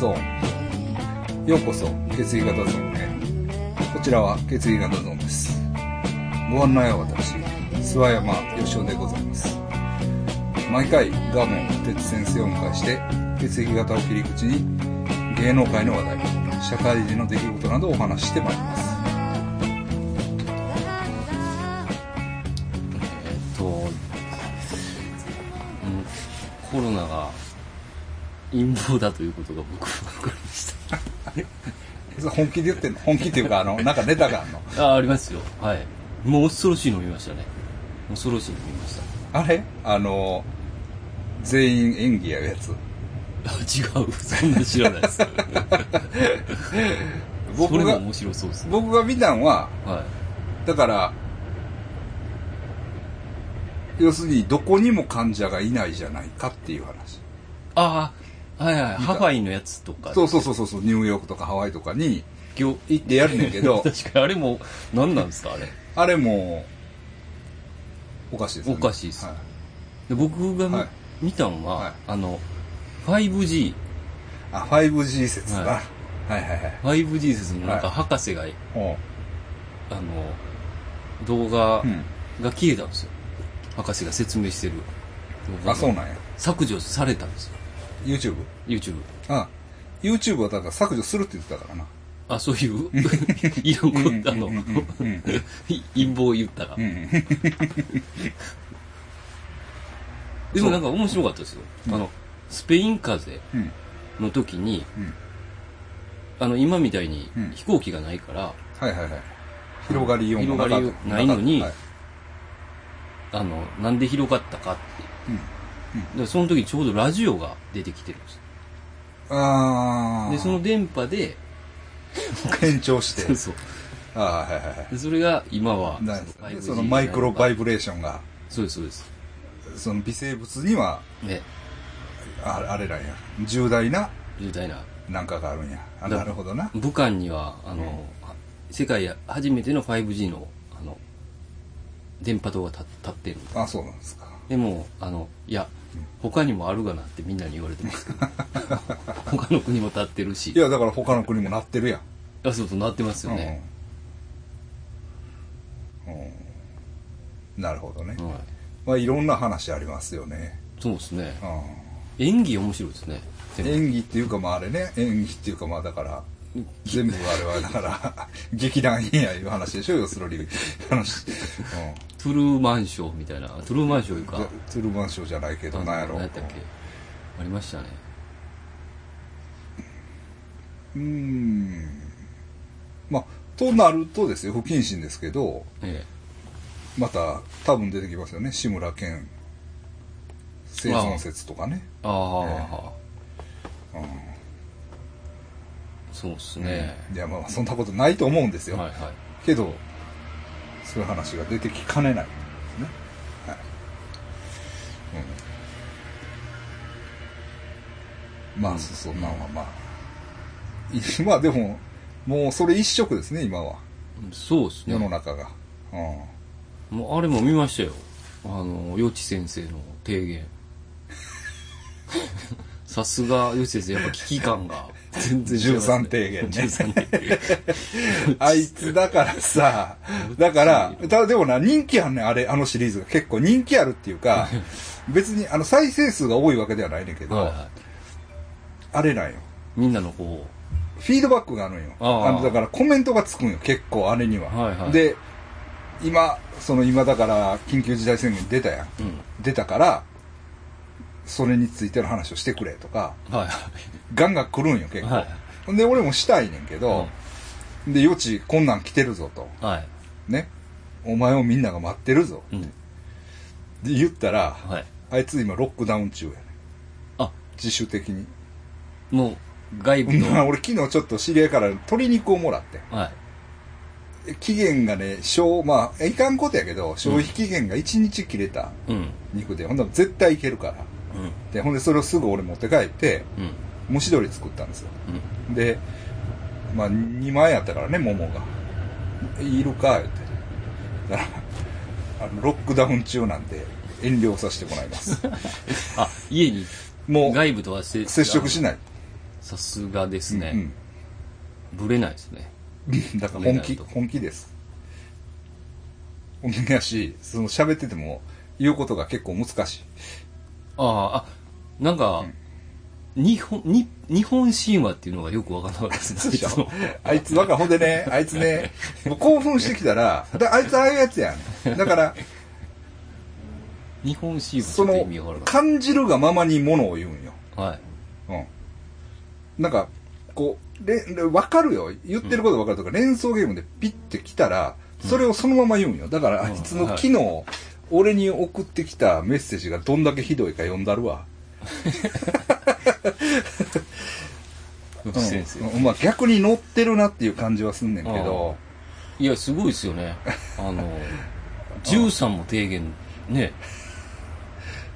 血液型ゾーン。ようこそ、血液型ゾーンへ。こちらは血液型ゾーンです。ご案内は私、諏訪山義雄でございます。毎回、ガモン哲先生をお迎えして、血液型を切り口に、芸能界の話題、社会人の出来事などをお話ししてまいります。えっと、コロナが陰謀だということが僕は分かりましそれ本気で言ってんの？本気っていうか、あの、なんかネタがあんの？た。あ、ありますよ。はい。もう恐ろしいの見ましたね。恐ろしいの見ました。あれ？あの、全員演技やるやつ？あ、違う。そんな知らないです。そ 僕が、れも面白そうですね。僕が見たんは、はい。だから、要するにどこにも患者がいないじゃないかっていう話。ああ、はいはい。ハワイのやつとか。そうそうそうそう、ニューヨークとかハワイとかに行ってやるねんけど、確かにあれも、何なんですかあれ？あれも、おかしいですよね。おかしいですはで僕が見,、はい見たのは、はいあの、5G、あ、5G 説だ。ははいはいはい。5G 説のなんかはい博士が、おうあの、動画うん。が消えたんですよ。博士が説明してる動画あ、がそうなんや。削除されたんですよ。YouTube? YouTube。あ、YouTube はだから削除するって言ってたからな。あ、そういう、いらんあの陰謀を言ったら う。ん。でもなんか面白かったですよ。あの、スペイン風邪うん。の時に、うん。あの、今みたいにうん飛行機がないから、はいはいはい。広がりようもなかった広がりないのにはいあの、なんで広がったかって。うん。でその時ちょうどラジオが出てきてるんです。ああ。で、その電波で、延長して。そうそう。ああ、はいはいはい。でそれが今は、その 5G そのマイクロバイブ。ブレーションが、そうです、そうです。その微生物には、ね、ああれなんや。重大な重大な。なんかがあるんや。なるほどな。武漢には、あの、世界初めての 5G の、あの、電波塔が立立ってる。あそうなんですか。でも、あの、いや、他にもあるがなってみんなに言われてますけど。他の国も立ってるし。いや、だから他の国もなってるやん。あ、そうそう、なってますよね。うん。うん。なるほどね。はい。まあ、いろんな話ありますよね。そうですね。う演技面白いですね。ん。演技っていうか、まああれね、演技っていうか、まあだから、全部あれは、だから、劇団員やいう話でしょ、要するに。話。うん。トゥルーマンショーみたいな。トゥルーマンショーいうか。トゥルーマンショーじゃないけど、なんやろ。何やったっけ？ありましたね。うーん。まあ、となるとですよ、不謹慎ですけど、えまた多分出てきますよね、志村けん生存説とかね。え。ああ、うんそうですね。いや、まあ、そんなことないと思うんですよ。はいはい。けど、そういう話が出てきかねないね。はい。うん。まあ、そそんなんはまあ。い まあ、でも、もうそれ一色ですね、今は。そうですね。世の中が。うん。もうあれも見ましたよ。あの、よち先生の提言。さすが、よち先生、やっぱ危機感が全然違います、13提言ね13提言。あいつだからさ、だから、ただでもな、人気あんねん、あれ、あのシリーズが。結構人気あるっていうか、別に、あの、再生数が多いわけではないねんけど、はいはあれなんよ。い。みんなのこフィードバックがあるんよ。ああの、だからコメントがつくんよ、結構、あれには。はいはいで、今、その今だから、緊急事態宣言出たやん。う、うん。出たから、それについての話をしてくれとか、はいはガンガン来るんよ、結い。構。はい。で、俺もしたいねんけど、で、余地、こんなん来てるぞと。はい。ね。お前をみんなが待ってるぞ。うん。で、言ったら、はい。あいつ今ロックダウン中やねあ、自主的に。もう、外部の。まあ俺昨日ちょっと知り合いから鶏肉をもらって。はい。期限がね、消、まあ、いかんことやけど、消費期限が1日切れたうん。肉で、ほんなら絶対いけるから。うん。で、ほんでそれをすぐ俺持って帰って、うん。蒸し鶏作ったんですよ。うん。で、まあ、2万円やったからね、桃が。いるか、言って。だから、あの、ロックダウン中なんで、遠慮させてもらいます。あ、家にもう、外部とは接触しない。さすがですね。うんぶれないですね。う んだから本気、本気です。本気やし、その喋ってても言うことが結構難しい。ああ、あ、なんか、日本、に、日本神話っていうのがよくわからなかったですね。あいつ、わかほんでね、あいつね、もう興奮してきたら、だあいつああいうやつやん。だから、日本神話ちその感じるがままにものを言うんよ。た。はい。うん。なんか、こう、れ、れわかるよ。言ってることわかるとか、連想ゲームでピッて来たら、それをそのまま言うんよ。だから、あいつのはい昨日、俺に送ってきたメッセージがどんだけひどいか読んだるわ。うんまあ逆に乗ってるなっていう感じはすんねんけど、いや、すごいですよね。あの、13も低減、ね。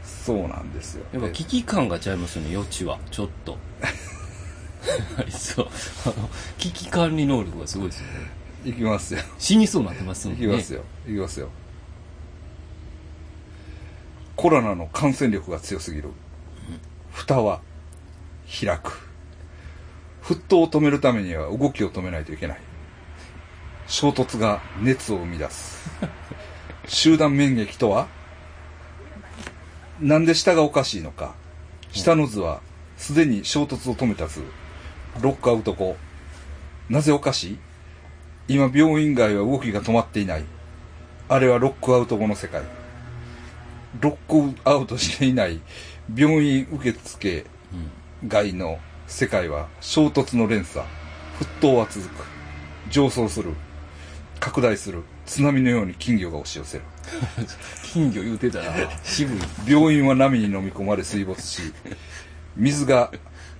そうなんですよ。やっぱ危機感がちゃいますよね、余地は。ちょっと。はい、そう。あの、危機管理能力がすごいですよね。いきますよ。死にそうになってますもんね。いきますよ。いきますよ。コロナの感染力が強すぎる。蓋は開く。沸騰を止めるためには動きを止めないといけない。衝突が熱を生み出す。集団免疫とは？なんで下がおかしいのか？下の図はすでに衝突を止めた図。ロックアウト後。なぜおかしい？今病院外は動きが止まっていない。あれはロックアウト後の世界。ロックアウトしていない病院受付外の世界は衝突の連鎖。沸騰は続く。上昇する。拡大する。津波のように金魚が押し寄せる。金魚言うてたら、渋い。病院は波に飲み込まれ水没し、水が、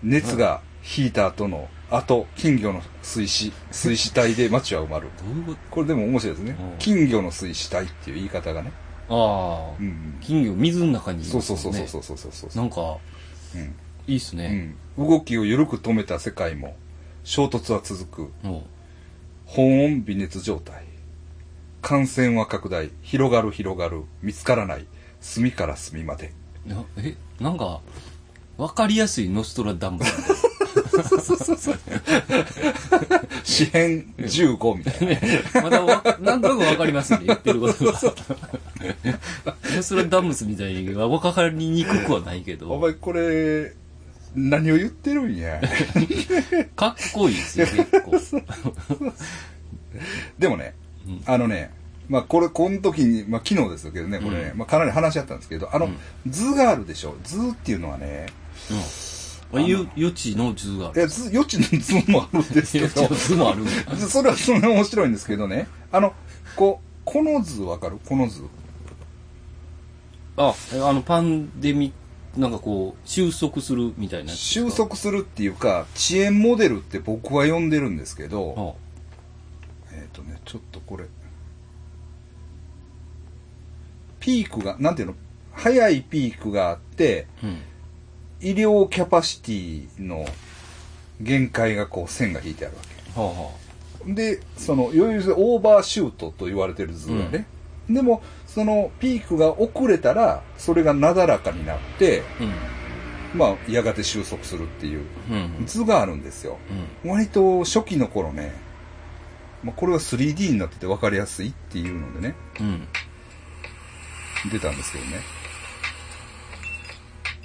熱が引いた後の、後、金魚の水死、水死体で街は埋まる。ここれでも面白いですねうん。金魚の水死体っていう言い方がね。とああ、うん金魚水の中にいますそうそうそうそうそうそうそう。なんか、うんいいっすね。うん。動きを緩く止めた世界も、衝突は続く。も保温微熱状態。感染は拡大。広がる広がる。見つからない。隅から隅まで。う、なえ、なんか、わかりやすいノストラダムス みたい四辺15みたいな。な。まだわ、なんとなくわかりますね、言ってることが。ノストラダムスみたいにはわかりにくくはないけおど、前これ、何を言ってるんや？かっこいいですよ、結構。でもね、うんあのね、まあこれ、この時に、まあ昨日ですけどね、これね、うんまあかなり話し合ったんですけど、あの、図があるでしょ。図っていうのはね、うん。ゆ余地の図がある。いや、図、余地の図もあるんですけど 余地の、図もある それはそれは面白いんですけどね、あの、こう、この図わかる？この図。あ、えあの、パンデミなんかこう、収束するみたいな。収束するっていうか、遅延モデルって僕は呼んでるんですけど、あえっ、とね、ちょっとこれ、ピークが、なんていうの、早いピークがあって、うん。医療キャパシティの限界がこう線が引いてあるわはあはけ。で、その、余裕でオーバーシュートと言われてる図がね。でも、そのピークが遅れたら、それがなだらかになって、あ。まあ、やがて収束するっていううん。うん。図があるんですよ。うん。割と初期の頃ね、まあ、これは 3D になってて分かりやすいっていうのでね、うん。出たんですけどね。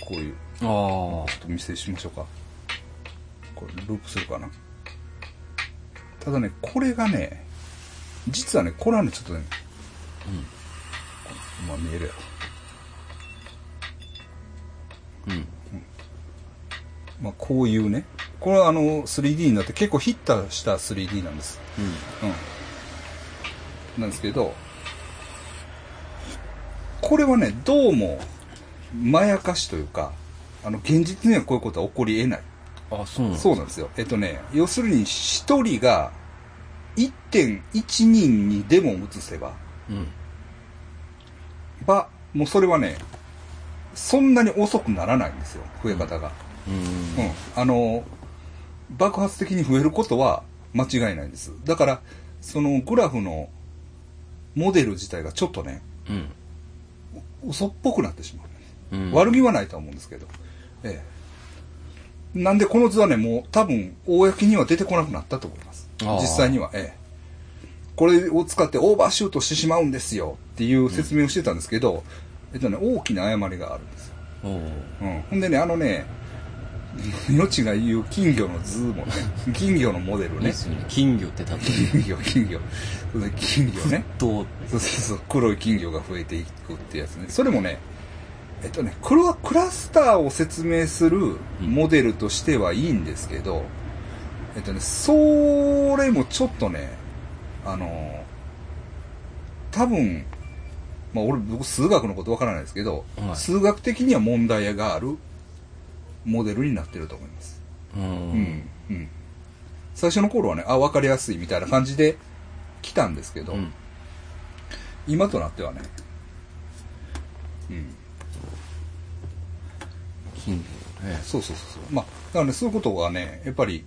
こういう、ああちょっと見せしましょうか。これ、ループするかな。ただね、これがね、実はね、これはね、ちょっとね、まあ見えるやろ。うん。まあこういうね、これはあの 3D になって結構ヒットした 3D なんです。うん。うん。なんですけど、これはね、どうも、まやかしというか、あの、現実にはこういうことは起こり得ない。あ、そうなんそうなんですよ。えっとね、要するに一人が1.1人にでも移せば、うん。ば、もうそれはね、そんなに遅くならないんですよ、増え方が。うん。うん。あの、爆発的に増えることは間違いないんです。だから、そのグラフのモデル自体がちょっとね、うん。嘘っぽくなってしまう。うん。悪気はないとは思うんですけど。ええ。なんでこの図はね、もう多分、公には出てこなくなったと思います。実際には、ええ。これを使ってオーバーシュートしてしまうんですよっていう説明をしてたんですけど、えっとね、大きな誤りがあるんですよ。うん。ほんでね、あのね、命が言う金魚の図もね、金魚のモデルね。金魚って例え金魚、金魚。金魚ね。と、そうそうそう、黒い金魚が増えていくってやつね。それもね、えっとね、クラクラスターを説明するモデルとしてはいいんですけど、えっとね、それもちょっとね、あの、多分、まあ俺、僕数学のことわからないですけど、はい数学的には問題があるモデルになってると思います。う。うんん。うん。最初の頃はね、あ、わかりやすいみたいな感じで来たんですけど、うん。今となってはね、うん。そうそうそうそう。まあ、だからね、そういうことがね、やっぱり、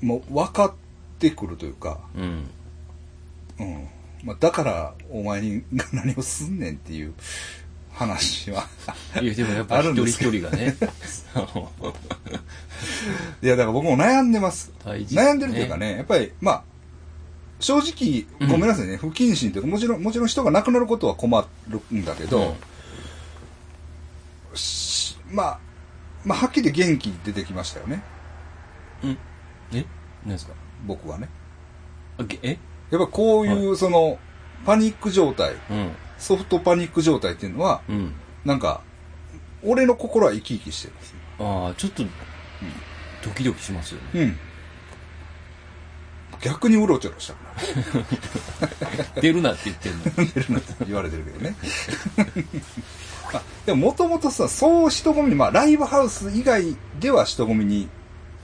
もう分かってくるというか、うん。うん。まあ、だから、お前にが何をすんねんっていう話は。いや、でもやっぱ一人一人がね、いや、だから僕も悩んでます。大事悩んでるというかね、やっぱり、まあ、正直、ごめんなさいね、不謹慎というか、もちろん、もちろん人が亡くなることは困るんだけど、しまあ、まあ、はっきり元気出てきましたよね、うん。うん。え？何ですか？僕はね。あげえ？やっぱこういう、その、パニック状態、うん。ソフトパニック状態っていうのは、うん。なんか、俺の心は生き生きしてるんです。ああ、ちょっと、ドキドキしますよね。うん。逆にうろちょろしたくなる。出るなって言ってんの。出るなって言われてるけどね。あでももともとさ、そう人混みに、まあライブハウス以外では人混みに、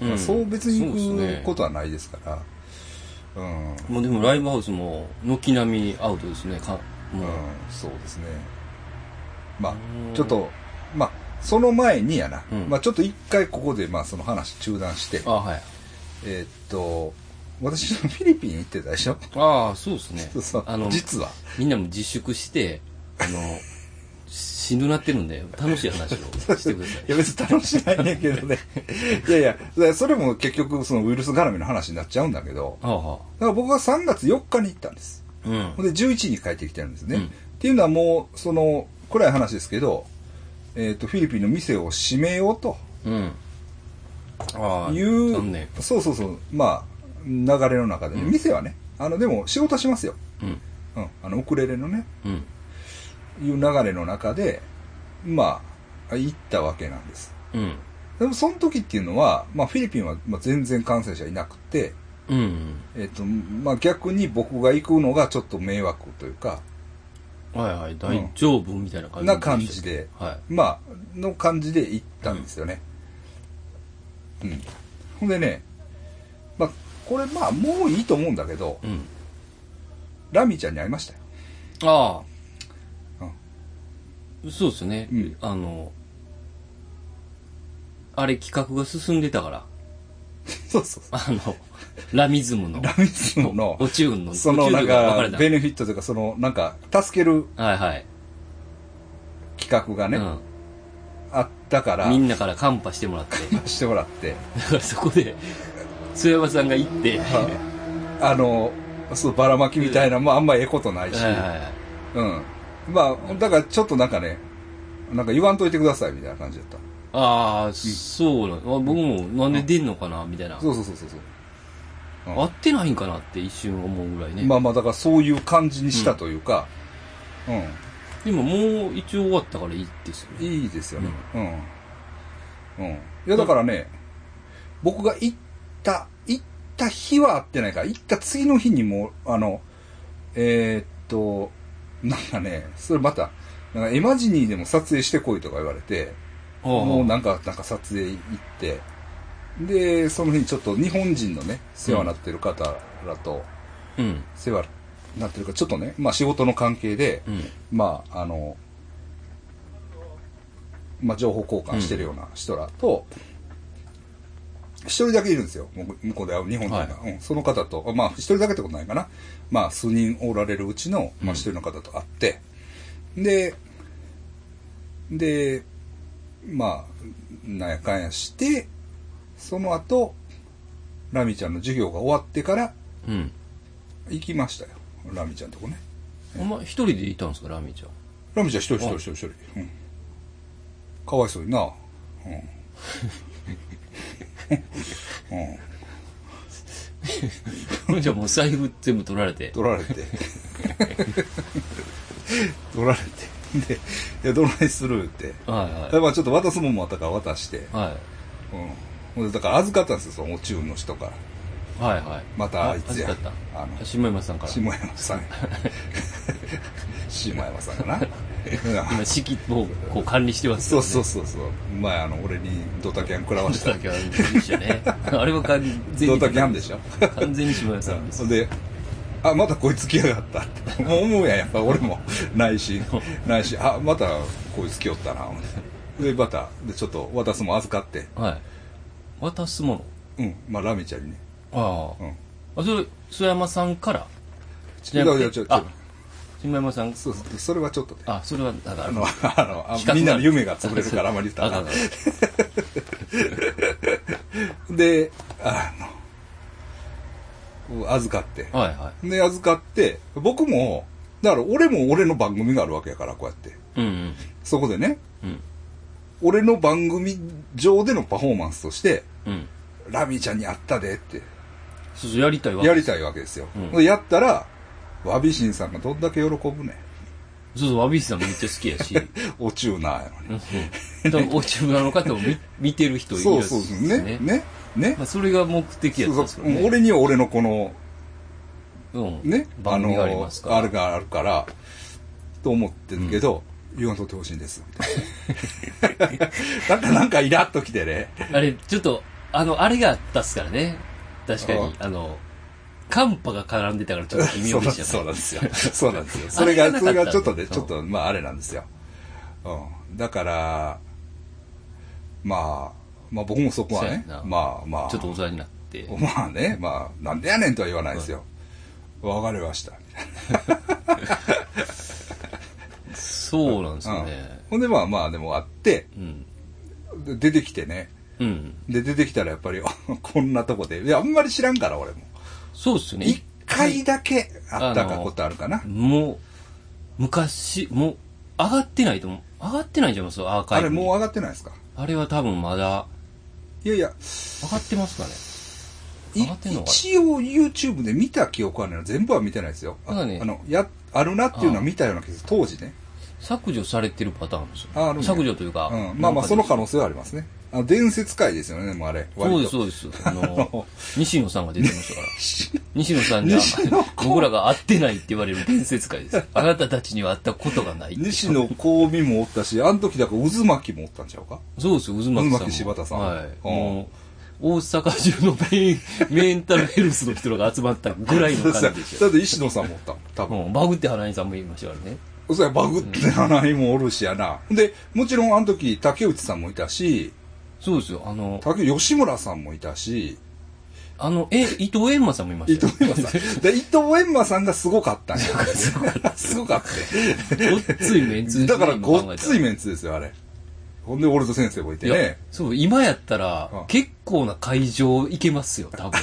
まあうんそう別にそうです行ねくことはないですから。うん。うん、もうでもライブハウスも、軒並みアウトですね。かもう、そうですね。まあう、んちょっと、まあ、その前にやな。うんまあちょっと一回ここで、まあその話中断して、あはい。えーっと、私フィリピン行ってたでしょ？ああ、そうですね そうそう。あの、実は。みんなも自粛して、あの、しんどなってるんで、楽しい話をしてください。いや別に楽しないねんけどね。いやいや、それも結局そのウイルス絡みの話になっちゃうんだけど、はあはだから僕は3月4日に行ったんです。あ。うんで11日に帰ってきてるんですね。うんっていうのはもう、その、暗い話ですけど、えっ、と、フィリピンの店を閉めようとうん。ああ、いう。そうそうそう、まあ、流れの中でね、うん店はね、あの、でも仕事はしますよ。うん。うん、あの、ウクレレのね、うん。いう流れの中で、まあ、行ったわけなんです。うん。でもその時っていうのは、まあフィリピンはまあ全然感染者いなくて、うん。えっ、と、まあ逆に僕が行くのがちょっと迷惑というか、はいはい、大丈夫みたいな感じな感じで、はい。まあ、の感じで行ったんですよね。うん。ほんでね、まあ、これまあもういいと思うんだけど、うん。ラミちゃんに会いましたよ。ああ。そうですね。うんあの、あれ企画が進んでたから、そうそうそう。あの、ラミズムの、ラミズムの、オチューンの、そのなんかベネフィットというか、そのなんか、助けるはいはい。企画がね、うん。あったから、みんなからカンパしてもらって、してもらって、だからそこで、須山さんが行って、はあの、そう、ばらまきみたいな、まああんまええことないし、いはいはい。うん。まあ、だからちょっとなんかね、なんか言わんといてくださいみたいな感じだった。ああ、そうなの。あ僕もなんで出んのかなみたいな。そうそうそうそうそ合ってないんかなって一瞬思うぐらいね。まあまあ、だからそういう感じにしたというか、うん。でももう一応終わったからいいですよね。いいですよね。うん。うん。いや、だからね、僕が行った、行った日は会ってないから、行った次の日にもう、あの、えーっと、なんかね、それまた、なんかエマジニーでも撮影してこいとか言われて、もうなんか、なんか撮影行って、で、その日にちょっと日本人のね、世話になってる方らと、うん。世話になってるから、ちょっとね、まあ仕事の関係で、うん。まあ、あの、まあ情報交換してるような人らと、一人だけいるんですよ。向こうで会う日本人が、はうん。その方と、まあ一人だけってことないかな。まあ数人おられるうちの、まあうん一人の方と会って、で、で、まあ、なんやかんやして、その後、ラミちゃんの授業が終わってからうん。行きましたよ。ラミちゃんとこね。お前一人でいたんですか、ラミちゃん。ラミちゃん一人一人一人一人。うん。かわいそうにな。うん。うん。じゃあもう財布全部取られて。取られて。取られて。で、いや、どないするって。はいやっぱちょっと渡すもんもあったから渡して。はい。はい。うん。ほんで、だから預かったんですよ、そのお中の人から。はいはい。またあいつや。あの下山さんから。下山さん。下山さんかな。今、式をこう管理してますそう。そうそうそう。前、あの、俺にドタキャン食らわした。だけはでしたね。あれは完全に。ドタキャンでしょ？完全に下山さんです。で、あ、またこいつ来やがったって。もう思うやん、やっぱ俺も。ないし、ないし、あ、またこいつ来よったな、思ってで、また、で、ちょっと渡すもん預かって。はい。渡すもの？うん。まあ、ラミちゃんにね。あうん。あ。あ、それ、須山さんから？いやいや、ちょ、ちょあ、下山さん。そうそう、それはちょっとね。あ、それは、だから。あの、あの、みんなの夢が潰れるからあんまり言ったら で、あの、預かって。はいはで、預かって、僕も、だから俺も俺の番組があるわけやから、こうやって。い。うんそこでね、うん。俺の番組上でのパフォーマンスとして、うん。うん。ラミちゃんに会ったでって、そうそう、やりたいわ。やりたいわけですよ。うんでやったら、わびしんさんがどんだけ喜ぶねん。そうそう、わびしさんめっちゃ好きやし。おチューナーやのに。多分、お中村の方も見 見てる人いるそうそうそう。ね、ね、ねま。あ、それが目的やったんですそうそうけどね。俺には俺のこの、うん。ね、ありますから。あるがあるから、と思ってるけど、言わんとってほしいんです、みたいな。なんか、なんかイラッときてね。あれ、ちょっと、あの、あれがあったっすからね。確かに。あの、寒波が絡んでたからちょっと微妙でしたそうね。なんですよ。そうなんですよ。それが、それがちょっとね、うんちょっと、まあ、あれなんですよ。うん。だから、まあ、まあ僕もそこはねまあまあ、ちょっとお世話になって。まあね、まあ、なんでやねんとは言わないですよ。わかりました。そうなんですなよね。ほんでまあまあ、でもあって、出てきてね。うん。で、出てきたらやっぱり、こんなとこで、いや、あんまり知らんから、俺も。そうっすよね。一回だけあったかことあるかな。もう、昔、もう、上がってないと思う。上がってないんじゃないです？か、アーカイブに。あれもう上がってないですか？あれは多分まだ、いやいや、上がってますかね？い上がってんのかな？一応 YouTube で見た記憶あるの全部は見てないですよ。あねあの、や、あるなっていうのは見たような気がする。当時ね。削除されてるパターンですよ。ああるんや削除というか。うん。まあまあ、その可能能性はありますね。あの、伝説界ですよね、もうあれ。そうです、割そうです。あの、西野さんが出てましたから。西野さんに西野僕らが会ってないって言われる伝説会です。あなたたちには会ったことがない西野幸美もおったし、あの時だから渦巻きもおったんちゃうか？そうですよ、渦巻さんも。渦巻柴田さんはい。うんもう、大阪中のメンメンタルヘルスの人が集まったぐらいの感じでし だって石野さんもおった多分。うん、バグって花井さんも言いましたからね。そうや、バグって花井もおるしやな。で、もちろんあの時竹内さんもいたし、そうですよ、あの、竹吉村さんもいたし、あの、え、伊藤閻魔さんもいましたよ。伊藤閻魔さん。で、伊藤閻魔さんがすごかったんや。すごかった。ごっついメンツですねだからごっついメンツですよ、あれ。ほんで、オルト先生もいてね。そう、今やったらうん、結構な会場行けますよ、多分。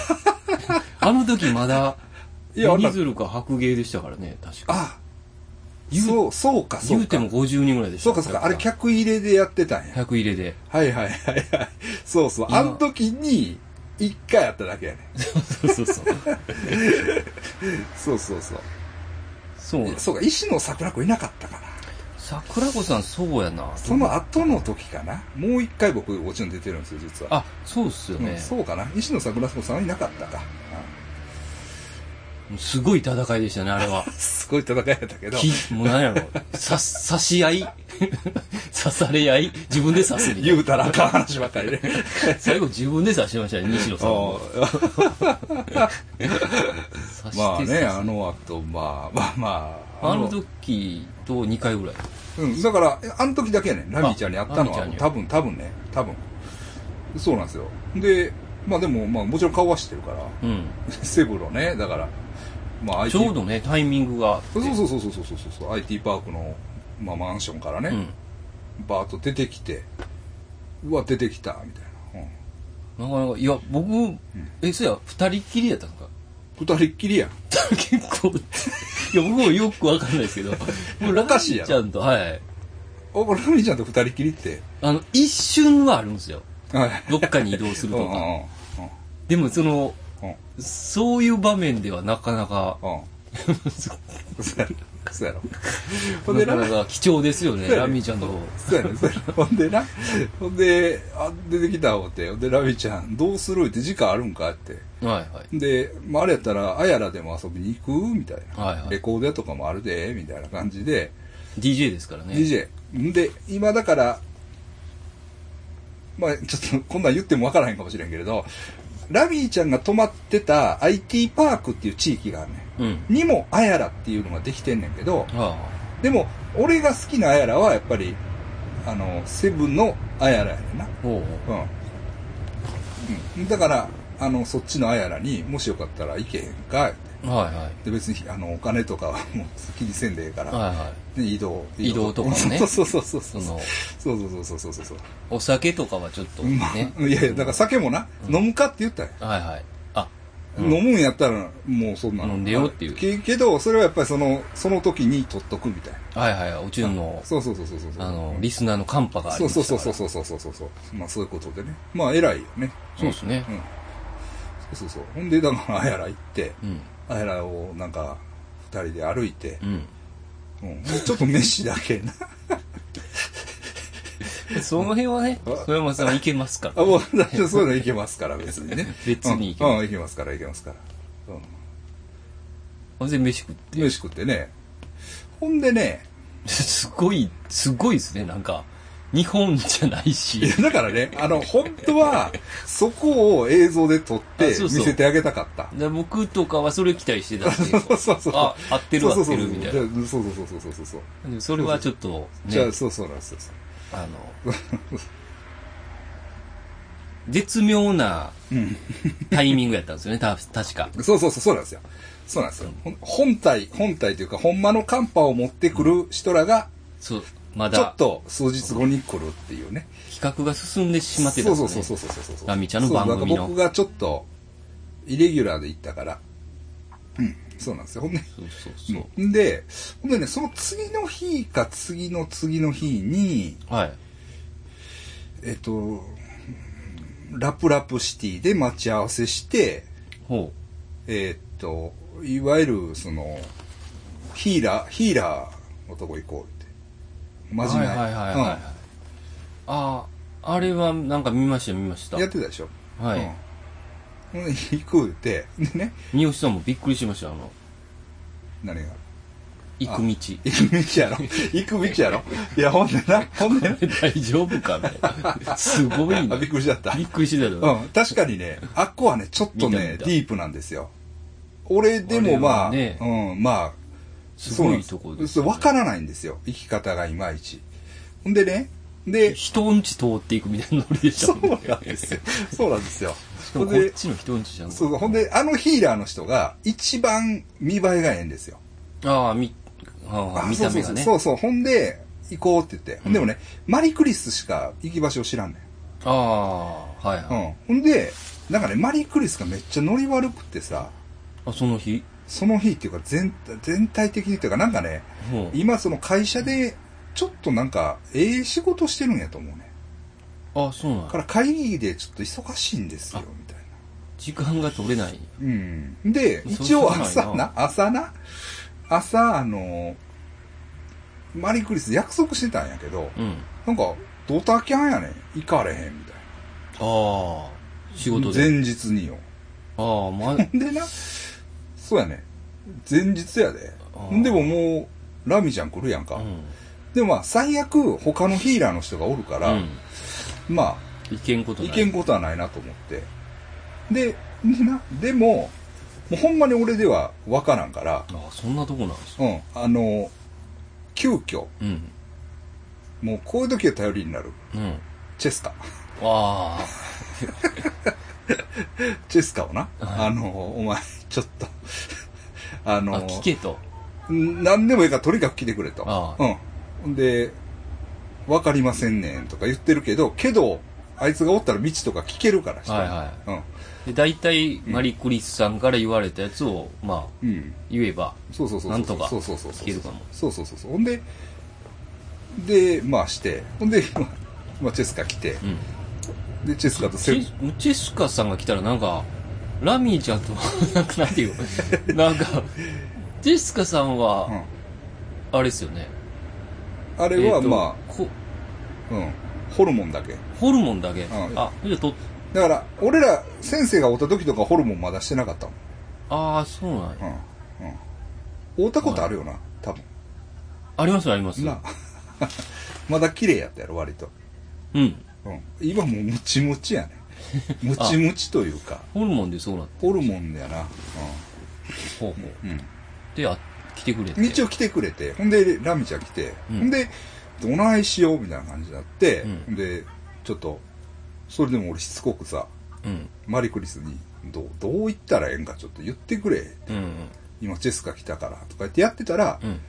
あの時まだ、いやあんなミズルか白芸でしたからね、確か。あ、そう、そうか、そうか。言うても50人ぐらいでしたそうか、そうか。あれ、客入れでやってたんや。100入れで。はいはいはいはい。そうそう。今あの時に、一回やっただけやね。そうそうそう。そうそうそう。そうそうか、石野桜子いなかったかな。桜子さんそうやな。その後の時かな。もう一回僕、もちろん出てるんですよ、実は。あ、そうっすようんね。そうかな。石野桜子さんはいなかったか。すごい戦いでしたね、あれはうん。すごい戦いやったけど。きもう何やろ。さ、刺し合い？刺され合い？自分で刺すみたい言うたらあかん話ばっかりね。な。最後自分で刺しましたね、西野さんも。刺してまあね、あの後、まあ、まあまあ。あの時と2回ぐらい。うん、だから、えあの時だけやねん。ラミちゃんに会ったのは多分、多分ね、多分。そうなんですよ。で、まあでも、まあもちろん顔は知ってるから、うん。セブロね、だから、まあ IT、ちょうどね、タイミングが。そうそうそうそうそうそうそう、IT パークの、まあマンションからね、うん。バーッと出てきて、うわ、出てきた、みたいな。うんなかなか、いや、僕、え、そうや、二人っきりやったのか？二人っきりやん。結構、いや、僕もよくわかんないですけど、も うおかしいやろラミちゃんと、はい。お、ラミちゃんと二人っきりって。あの、一瞬はあるんですよ。はい。どっかに移動するとか。うんうんうんでも、その、うんそういう場面ではなかなか、うん。そうやろ。そうやろ。ほんでななか、なか貴重ですよね、ラミちゃんと。そうやね、そうやね。ほんでな、ほんで、あ、出てきた思って、ほんで、ラミちゃん、どうするって時間あるんかって。はいはい。で、まあ、あれやったら、あやらでも遊びに行くみたいな。はいはいレコード屋とかもあるで、みたいな感じで、DJ ですからね。DJ。んで、今だから、まあちょっとこんなん言ってもわからへんかもしれんけれど、ラビーちゃんが泊まってた IT パークっていう地域があるねうん。ん。にもあやらっていうのができてんねんけど、あでも、俺が好きなあやらはやっぱり、あの、セブンのあやらやねんな。うほう。うん。うん。だから、あの、そっちのあやらにもしよかったら行けへんかって。はいはい。で別にあのお金とかはもう気にせんでええから、はいはね、移動移動。とかもね。そうそうそうそうい。そそうの、そうそうそうそうそうそう。お酒とかはちょっとまあね。いやいやだから酒もな、飲むかって言ったんや、はいはい。あ、うん。飲むんやったらもうそんなの。飲んでよっていう。けけどそれはやっぱりそのその時に取っとくみたいな。はいはい。うちの、そうそうそうそうそう。あの、リスナーのカンパがありそうましたそうそうそうそうそうそうそう。まあそういうことでね。まあ偉いよね。そうですね。うん。そうそうそう。ほんでだからあやら行って。うん。あやらをなんか二人で歩いてう、ん。うん、ちょっと飯だけな その辺はね、小山さんはいけますから。あ、もう、そういうのいけますから、別にね。別にいけうん、ますうんいけますから、いけますから。うん。ほんで飯食って。飯食ってね。ほんでね、すごい、すごいですね、なんか。日本じゃないしい。や、だからね、あの、本当は、そこを映像で撮ってあそうそう見せてあげたかった。で僕とかはそれ期待してたんでそうそうそう。あ、合ってる合ってそうそうそうるみたいな。そうそうそうそうそうそうそう。でそれはちょっと、ねじゃあ、、そうそうなんですよ。あの、絶妙なうん。タイミングやったんですよね、た確か。そうそうそう、そうなんですよ。そうなんですよ。ほん本体、本体というか、ほんまのカンパを持ってくる人らが、そう、まちょっだと数日後に来るっていうね。企画が進んでしまってたんそうですね。そうそうそうそうそうそう。ラミちゃんの番組の僕がちょっと、イレギュラーで行ったから。うん。そうなんですよ。ほんで、そうそうそう。うんで、ほんでね、その次の日か次の次の日に、はい。えっと、ラプラプシティで待ち合わせして、ほえっと、いわゆる、その、ヒーラー、ヒーラーのとこ行こうって。う。まじない。はいはいはいはいはい。ああ、あれはなんか見ました見ました。うんやってたでしょ。はい。うん行くって、でね、三好さんもびっくりしました、あの、何が？行く道。行く道やろ 行く道やろいや、ほんでな、ほんでな。大丈夫かみたいな。すごいな。あびっくりしちゃった。びっくりしてたよ。うん、確かにね、あっこはね、ちょっとね、ディープなんですよ。俺でもまあ、あれはうん、まあ、すごいとこです、そうわからないんですよ。生き方がいまいち。ほんでね、で、人んち通っていくみたいなノリでしたそもんね。うなんですよ。そうなんですよ。こっちの人んちじゃん。そうほんで、あのヒーラーの人が一番見栄えがええんですよ。ああ、み、ああ、見た目がね。そうそうそうそう。ほんで、行こうって言って。ほんでもね、マリクリスしか行き場所を知らんねん。ああ、はいはい。うん。ほんで、なんかね、マリクリスがめっちゃノリ悪くってさ、あ、その日？その日っていうか全全体的にっていうかなんかね、もう。今その会社でちょっとなんか、ええ仕事してるんやと思うね。あ、そうなんから会議でちょっと忙しいんですよ、あみたいな。時間が取れない。うん。で、そう一応朝な、朝な、朝、あの、マリクリス約束してたんやけど、うん。なんか、ドタキャンやねん。行かれへん、みたいああ、仕な。事で。前日によ。ああ、ま、でな、そうやね。前日やででももう、ラミちゃん来るやんか。うん。でもまあ、最悪、他のヒーラーの人がおるから、うん。まいけんことい。いけんことはないなと思って。で、でな、でも、もうほんまに俺では分からんから、ああ、そんなとこなんですうん、あの、急遽、うん。もうこういう時は頼りになる。うん。チェスカ。あ チェスカをな、はいあの、お前、ちょっと、ああ。の、あ、聞けと。ん何でもいいからとにかく来てくれと。あうん。で、わかりませんねんとか言ってるけど、けど、あいつがおったら道とか聞けるから、はいはうん。で、大体、マリクリスさんから言われたやつを、まあ、うん。言えば、そうそうそう。なんとかそうそうそうそう。聞けるかもそうそうそう。ほんで、で、まあして、ほんで、まあまあ、チェスカ来て、うん。で、チェスカとチセェチェスカさんが来たらなんか、ラミーちゃんと、なんかなんていうのなんか、チェスカさんは、うん。あれですよね。あれは、まこあ、うん。ホルモンだけ。ホルモンだけ。んあ、じゃあと、だから、俺ら、先生が会った時とかホルモンまだしてなかったもん。ああ、そうなんや。うん。うん。会ったことあるよな、多分。ありますあります。な。まだ綺麗やったやろ、割と。うん。うん。今もうムチムチやね。ムチムチというか、ホルモンでそうなって。ホルモンやな。ほうほう。うん。うん。で、あ、来てくれて。一応来てくれて、ほんで、ラミちゃん来て、うんほんで、どないしようみたいな感じになって、うんで、ちょっと、それでも俺しつこくさ、うん。マリクリスに、どう、どう言ったらええんかちょっと言ってくれ。うん。うん。今チェスカ来たから、とか言ってやってたら、うん。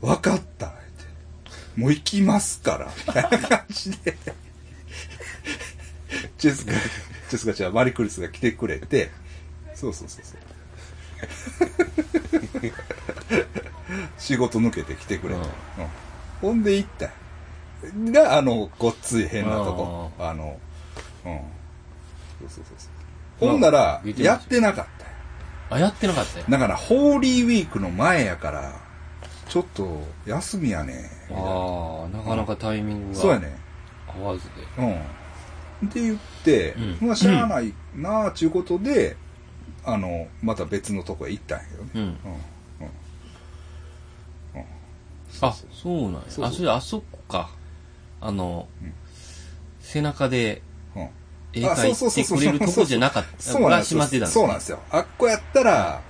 わかった、って。もう行きますから、みたいな感じで、チェスカ、チェスカちゃん、マリクリスが来てくれて、そうそうそうそう。仕事抜けて来てくれて、うんうんほんで行ったよが、あの、ごっつい変なとこ。あの、うん。そうそうそうそう。ほんなら、言ってましたやってなかったよ。あ、やってなかったよ。だから、ホーリーウィークの前やから、ちょっと、休みやね。ああ、なかなかタイミングが。そうや。ね。合わずで。うん。って言って、うんまあ、しゃあないなあ、ちゅうことで、あの、また別のとこへ行ったんやけどね。うん。うん。うん。うん。あ、そうなんや。そうそうあ、それあそこか。あのうん、背中でうん。絵描いてくれるとこじゃなかった。そうなんですよ。そうなんですよ。あっこやったら、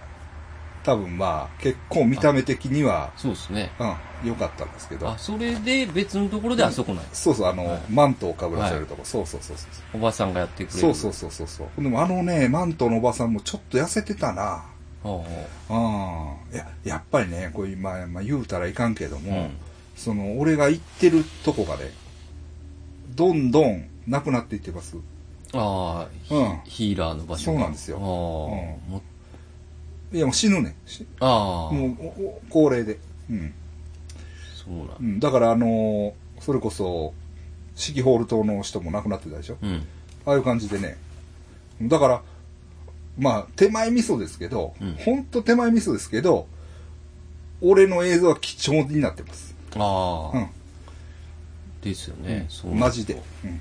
多分まあ、結構見た目的には、そうですね。うん、良かったんですけどあ、。それで別のところであそこなんや。そうそう、あの、はいマントをかぶらせるとこ。そうそうそうそう。おばさんがやってくれる。そうそうそうそうそう。でもあのね、マントのおばさんもちょっと痩せてたな。ほうほうん。いや、やっぱりね、こういう、まあ、まあ、言うたらいかんけどう。も、うん。その、俺が行ってるとこがね、どんどんなくなっていってます。ああ、うんヒーラーの場所がそうなんですよああ、うんもいや、もう死ぬね。しああ、もう、おお高齢で。うん。そうなんう。ん。だから、あのーそれこそ、四季ホール島の人も亡くなってたでしょ。うん。ああいう感じでね。だから、まあ、手前味噌ですけど、うんほんと手前味噌ですけど、俺の映像は貴重になってます。ああ、うん。ですよね。そうマジで。うん。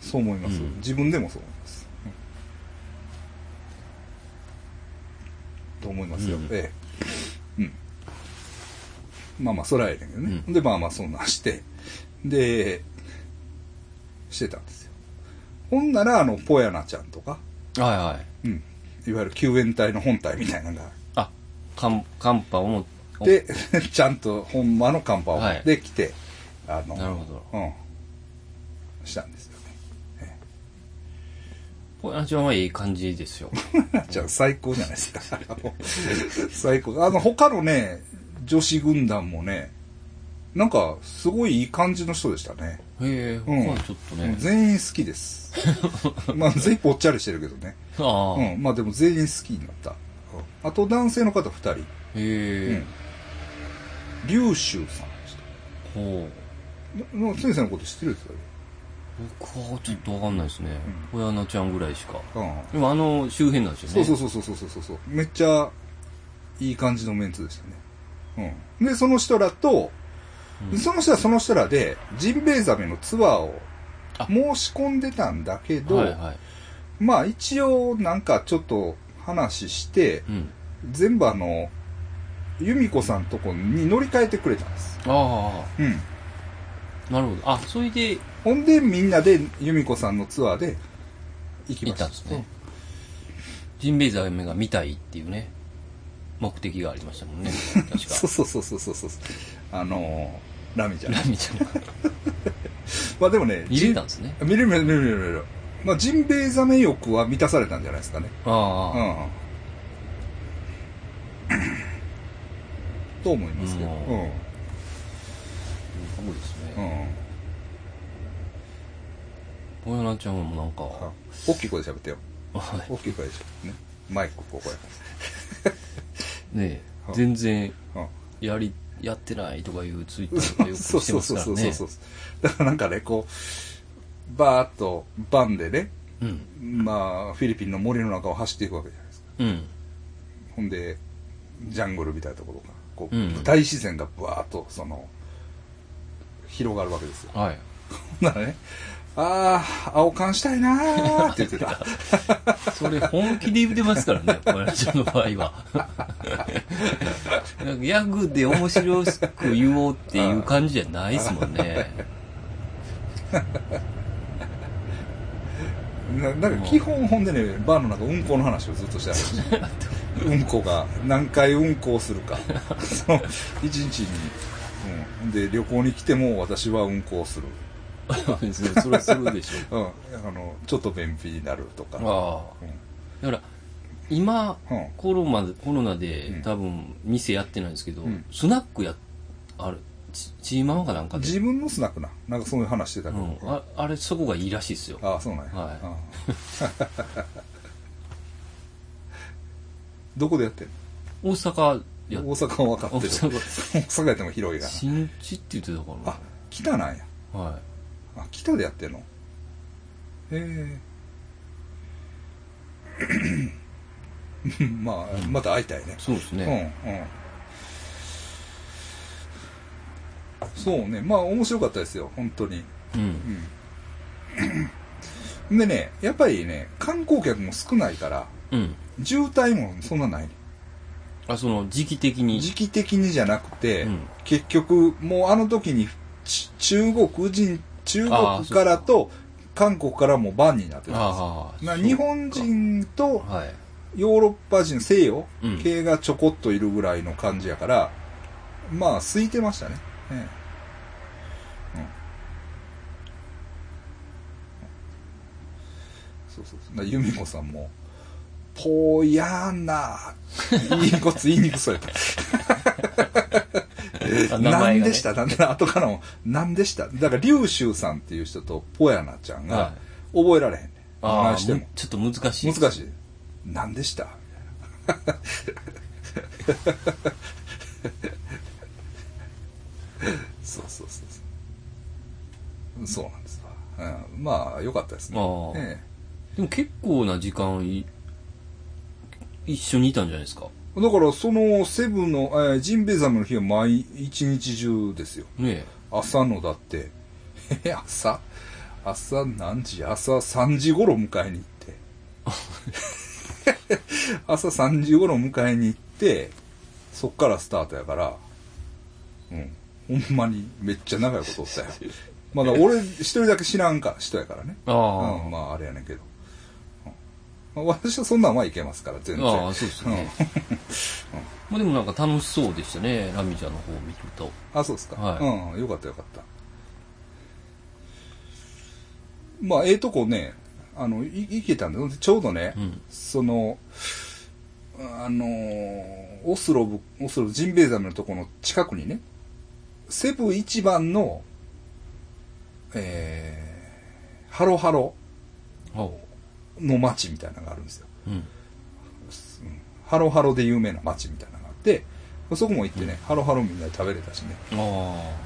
そう思います、うん自分でもそう思います。うんと思いますよ。うんええ。うん。まあまあ、それはええねんけどね。うんで、まあまあ、そんなんして、で、してたんですよ。ほんなら、あの、ポヤナちゃんとか、はいはい。うん。いわゆる救援隊の本体みたいなのがあ、カン、カンパをも、で、ちゃんとほんまのカンパをはいできて、あの、なるほどうん。したんですよね。ポヤナちゃんはいい感じですよ。じゃあ最高じゃないですか。最高。あの、他のね、女子軍団もね、なんか、すごいいい感じの人でしたね。へえ、うん他はちょっとね。全員好きです。まあ、全員ぽっちゃりしてるけどね。ああ、へうん。まあでも全員好きになった。うんあと男性の方二人。うえん。龍州さん。ほう。なな先生のこと知ってるんですか僕はちょっとわかんないですね。ポヤナちゃんぐらいしか。うん。でもあの周辺なんですよね。そうそうそうそうそうそうそう。めっちゃいい感じのメンツでしたね。うん。で、その人らと、うんその人はその人らで、ジンベエザメのツアーをあ申し込んでたんだけど、はいはい。まあ一応なんかちょっと話して、うん。全部あの、由美子さんとこに乗り換えてくれたんです。あうん。あ、なるほど。あ、それでほんでみんなで由美子さんのツアーで行き行ました。ったんですね。ジンベエザメが見たいっていうね、目的がありましたもんね。確か。そうそうそうそうそうそう。あのーラミちゃん。ラミちゃんが まあでもね、見れたんですね。見れる見れる見れる見れる。まあ、ジンベエザメ欲は満たされたんじゃないですかね。ああ、うん。と思いますよ。ううんん。そうですうね。親なちゃんもなんか、あ大きい声で喋ってよ。は大きい声でしょ。ね。マイクここや。い ねは全然、うんやり、やってないとかいうツイッターとかよくしてますからね。そうそうそうそう。だからなんかね、こう、バーッとバンでね、うん。まあ、フィリピンの森の中を走っていくわけじゃないですか。うん。ほんで、ジャングルみたいなところが、こう、うん大自然がバーッと、その、広がるわけですよ。はい。ほんならね、ああ、青缶したいなーって言ってた。それ本気で言ってますからね、親なちゃんの場合は。なんかギャグで面白く言おうっていう感じじゃないですもんね。ななんか基本ほんでね、バーの中うんこの話をずっとしてある。うんこが何回うんこをするか。その、一日に。うん。で、旅行に来ても私はうんこをする。そそれするでしょ。うん。あの、ちょっと便秘になるとか。ああ。だから、今、うんコロナコロナで、うん多分店やってないんですけど、うんスナックや、あれ、チチーマンかなんかで？自分のスナックな。なんかそういう話してたけど。うん、ああれ、そこがいいらしいですよ。ああ、そうなんや。はい どこでやってん大阪大阪は分か大ってる。阪、大阪やっても広いが新地って言ってたかな。あ、北なんや。な。はい。あ、北でやってんの？へえ。まあ、また会いたいね。そうですうん、ね。うん。そうね。まあ、面白かったですよ。本当に。うん。うん。でね、やっぱりね、観光客も少ないから、うん。渋滞もそんなないね。あ、その、時期的に。時期的にじゃなくて、うん結局、もうあの時に、ち中国人、中国からと韓国からもバンになってたんです日本人とはい。ヨーロッパ人、西洋うん系がちょこっといるぐらいの感じやから、まあ、空いてましたね。ええうん。そうそうそう。な由美子さんも、ぽやーなー。いいこつ言いにくそうやった。あ名前がねなんでした？なんで、後からも、なんでした？だから、龍州さんっていう人と、ぽやなちゃんがは、覚えられへんねん。ああ、話してもむ。ちょっと難しい。難しい。何でした？みたいなそうそうそうそう。そうなんですわ。うん、まあ、良かったですね。ああえでも結構な時間い、一緒にいたんじゃないですか？えだから、そのセブンの、えージンベエザメの日は毎一日中ですよ。ね朝のだって、え、朝？朝何時？朝3時頃迎えに行って。朝3時頃迎えに行って、そっからスタートやから、うん。ほんまにめっちゃ長いことおったよ。まだ俺一人だけ知らんか人やからね。ああ。うん、まああれやねんけど。私はそんなんはいけますから、全然。ああ、そうですね。まあでもなんか楽しそうでしたね、ラミちゃんの方を見ると。あ、そうですか。はいうん、よかったよかった。まあ、ええとこね、あの、い行けたんで、ちょうどね、うん。その、あのーオスロブ、オスロブジンベエザメのとこの近くにね、セブ一番の、えー、ハロハロの町みたいなのがあるんですよ。うん。ハロハロで有名な町みたいなのがあって、そこも行ってね、ハロハロみんなで食べれたしね、あ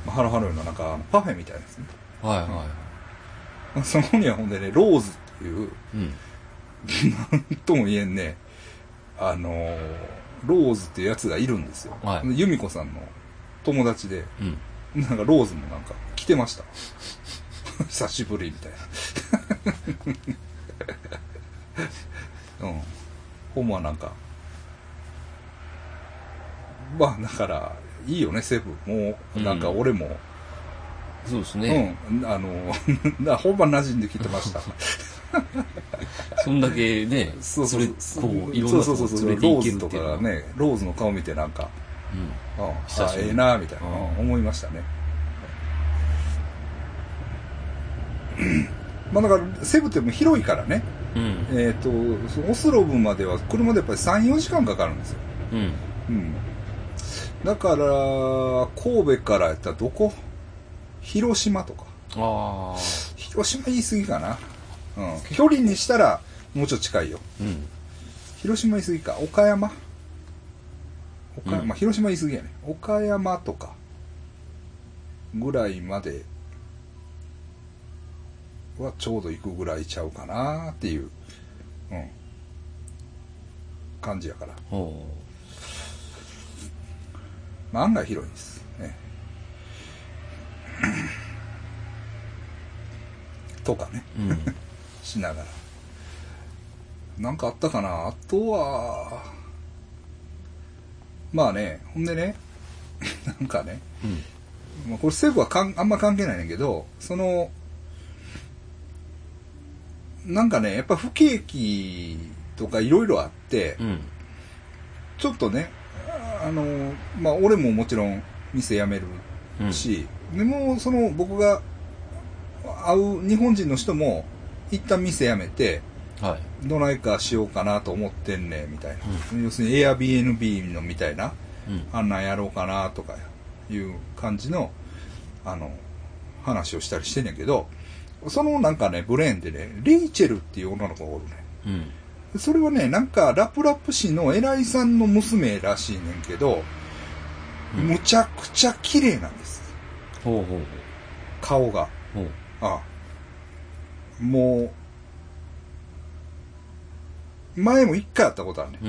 まあハロハロのなんかパフェみたいなですね。あ。はいはい。そこにはほんでね、ローズっていう、うん。なんとも言えんね、あのーローズっていうやつがいるんですよ。はいで由美子さんの友達で、うん。なんかローズもなんか来てました。久しぶりみたいな。うん。ほんまなんか、まあだから、いいよね、セブン。もう、なんか俺も、そうですうん、ね。あの、なほんま馴染んできてました。そんだけね、そうそうれそう。こう、いろんな。とこ連れていうのは。かね、ローズの顔見てなんか、うん。うん、久しぶりあええなみたいな、思いましたね。まあだから、セブっても広いからね、うん。えっ、と、オスロブまでは車でやっぱり3、4時間かかるんですよ。うん。うん。だから、神戸からやったらどこ？広島とか。ああ。広島言い過ぎかな。うん。距離にしたら、もうちょっと近いよ。うん。広島言い過ぎか。岡山？岡山、うんまあ広島言い過ぎやね。岡山とか、ぐらいまではちょうど行くぐらいちゃうかなっていう、うん。感じやから。ほまあ案外広いです。ね。とかね。う。うん。しながら。なんかあったかなあとは、まあね、ほんでね、なんかね、うん。まあ、これ政府はかんあんま関係ないねんけど、その、なんかね、やっぱ不景気とかいろいろあって、うん。ちょっとね、あの、まあ俺ももちろん店辞めるうん。し、でもその僕が会う日本人の人も一旦店辞めて、はい。どないかしようかなと思ってんねんみたいな、要するに Airbnb のみたいなうん。あんなんやろうかなとかいう感じのあの話をしたりしてんねんけどそのなんかねブレーンでねレイチェルっていう女の子がおるねうん。それはねなんかラプラップ市の偉いさんの娘らしいねんけど、うんむちゃくちゃ綺麗なんですほうほう顔がほう。ああもう前も一回会ったことあるねう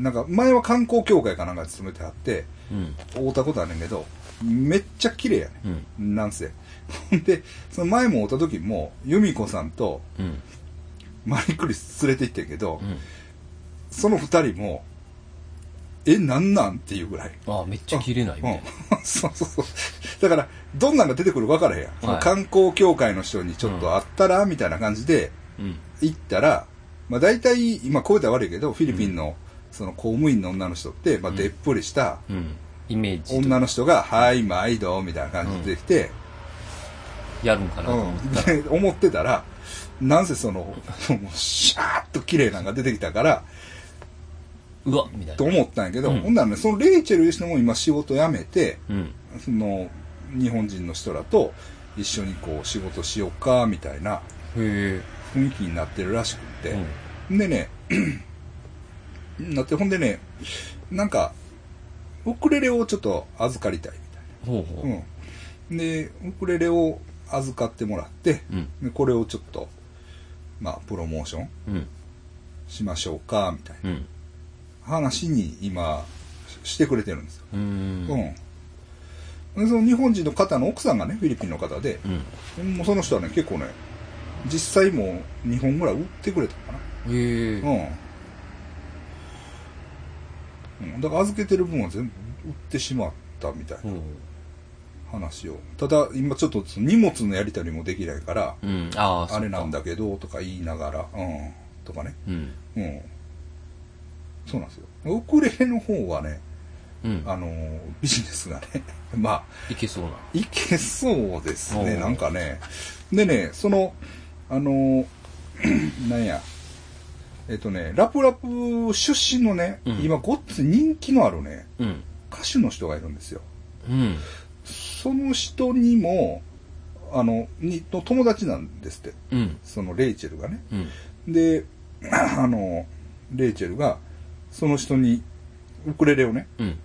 ん。なんか前は観光協会かなんかで勤めてはってうん。会ったことあるねんけどめっちゃ綺麗やねうん。なんせ でその前も会った時も由美子さんとうん。マリクリス連れて行ってんけど、うん。その二人もえなんなんっていうぐらいああ、めっちゃ綺麗な、みたいな。うん、そうそうそうだからどんなんが出てくるか分からへんやん、はい観光協会の人にちょっと会ったら、みたいな感じでうん。行ったら、まあ、大体今こう言ったら悪いけどフィリピンのその公務員の女の人って、まあ、うんでっぷりしたうん。イメージと女の人が「はい毎度」みたいな感じで出てきて、やるんかなと思ったら。うん、で思ってたらなんせそのもうシャーッと綺麗なのが出てきたからうわみたいとな。思ったんやけど、うんほんならねそのレイチェルいう人も今仕事辞めてうん。その日本人の人らと一緒にこう仕事しようかみたいな。雰囲気になってるらしくって、うん。でねなってほんでねなんかウクレレをちょっと預かりたいみほうほう。たいな、うん、でウクレレを預かってもらってうん。でこれをちょっとまあプロモーションうん。しましょうかみたいなうん。話に今ししてくれてるんですよ、うーん。うんでその日本人の方の奥さんがねフィリピンの方でうん。もうその人はね結構ね実際もう2本ぐらい売ってくれたかなへえ。うん、うん、だから預けてる分は全部売ってしまったみたいなほう。話をただ今ちょっと荷物のやり取りもできないからうん。ああ、あれなんだ。だけどとか言いながらうんとかねうん。うんそうなんですよウクレレの方はねうん。あのービジネスがね まあいけそうな。いけそうですね、なんかね。でね、その、あのー なんや、えっとね、ラプラプ出身のね、うん今ごっつ人気のあるね、うん。歌手の人がいるんですよ。うん。その人にも、あの、に、の友達なんですって。うん。そのレイチェルがね。うん。で、あの、レイチェルが、その人に、ウクレレをね、うん。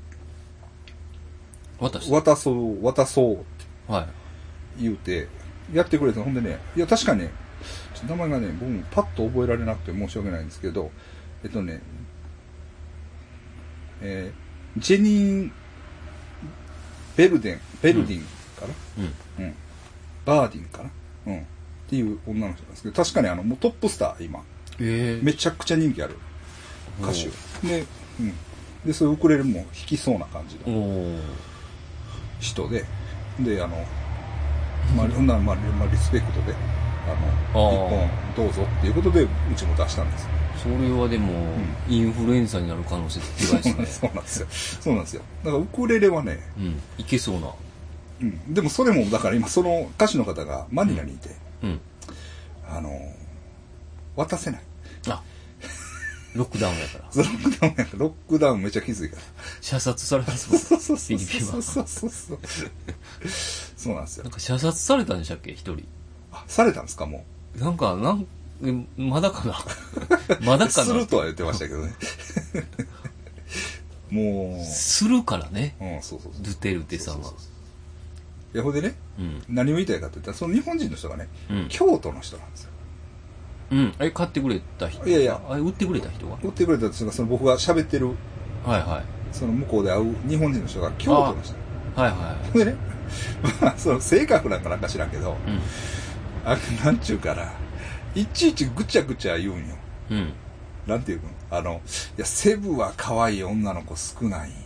私。渡そう、渡そうってはい。言うて、やってくれた。ほんでね、いや、確かにね、ちょっと名前がね、僕もパッと覚えられなくて申し訳ないんですけど、えっとね、えージェニーン・ベルデン、ベルディンかな、うん。うん、バーディンかな？うん。っていう女の人なんですけど、確かにあの、もうトップスター、今。ええ。めちゃくちゃ人気ある歌手。で、うん。で、そういうウクレレも弾きそうな感じの。人で、で、あの、まあ、ならまあ、まあ、リスペクトで、あの、一本どうぞっていうことで、うちも出したんですよ。それはでも、インフルエンサーになる可能性でかいですね。そうなんですよ。そうなんですよ。だからウクレレはね、うん。いけそうな。うん。でもそれも、だから今その歌手の方がマニラにいて、うん。あの、渡せない。あ、ロックダウンやから。ロックダウンやから、ロックダウンめっちゃきついから。射殺されますもん。そうそうそうそうそうそうそう。そうなんですよなん。か射殺されたんでしたっけ？一人。あ、されたんですか、もなんか、なん、えまだかな？まだう。かな？するとは言ってましたけどね。もするからね。う、うん、そうそうそう。ドゥテルテさんはそうそう。そういや、ほんでね、うん。何を言いたいかって言ったら、その日本人の人がね、うん。京都の人なんですよ。うん。え、買ってくれた人？いやいやあれ、売ってくれた人が？売ってくれた人が、その僕が喋ってる、はいはい。その向こうで会う日本人の人が京都の人。はいはほんでね、まあ、その性格なんかなんか知らんけど、い。あなんちゅうかな、いちいちぐちゃぐちゃ言うんよ。うん。うん。なんていうの？あの、いや、セブは可愛い女の子少ないんや。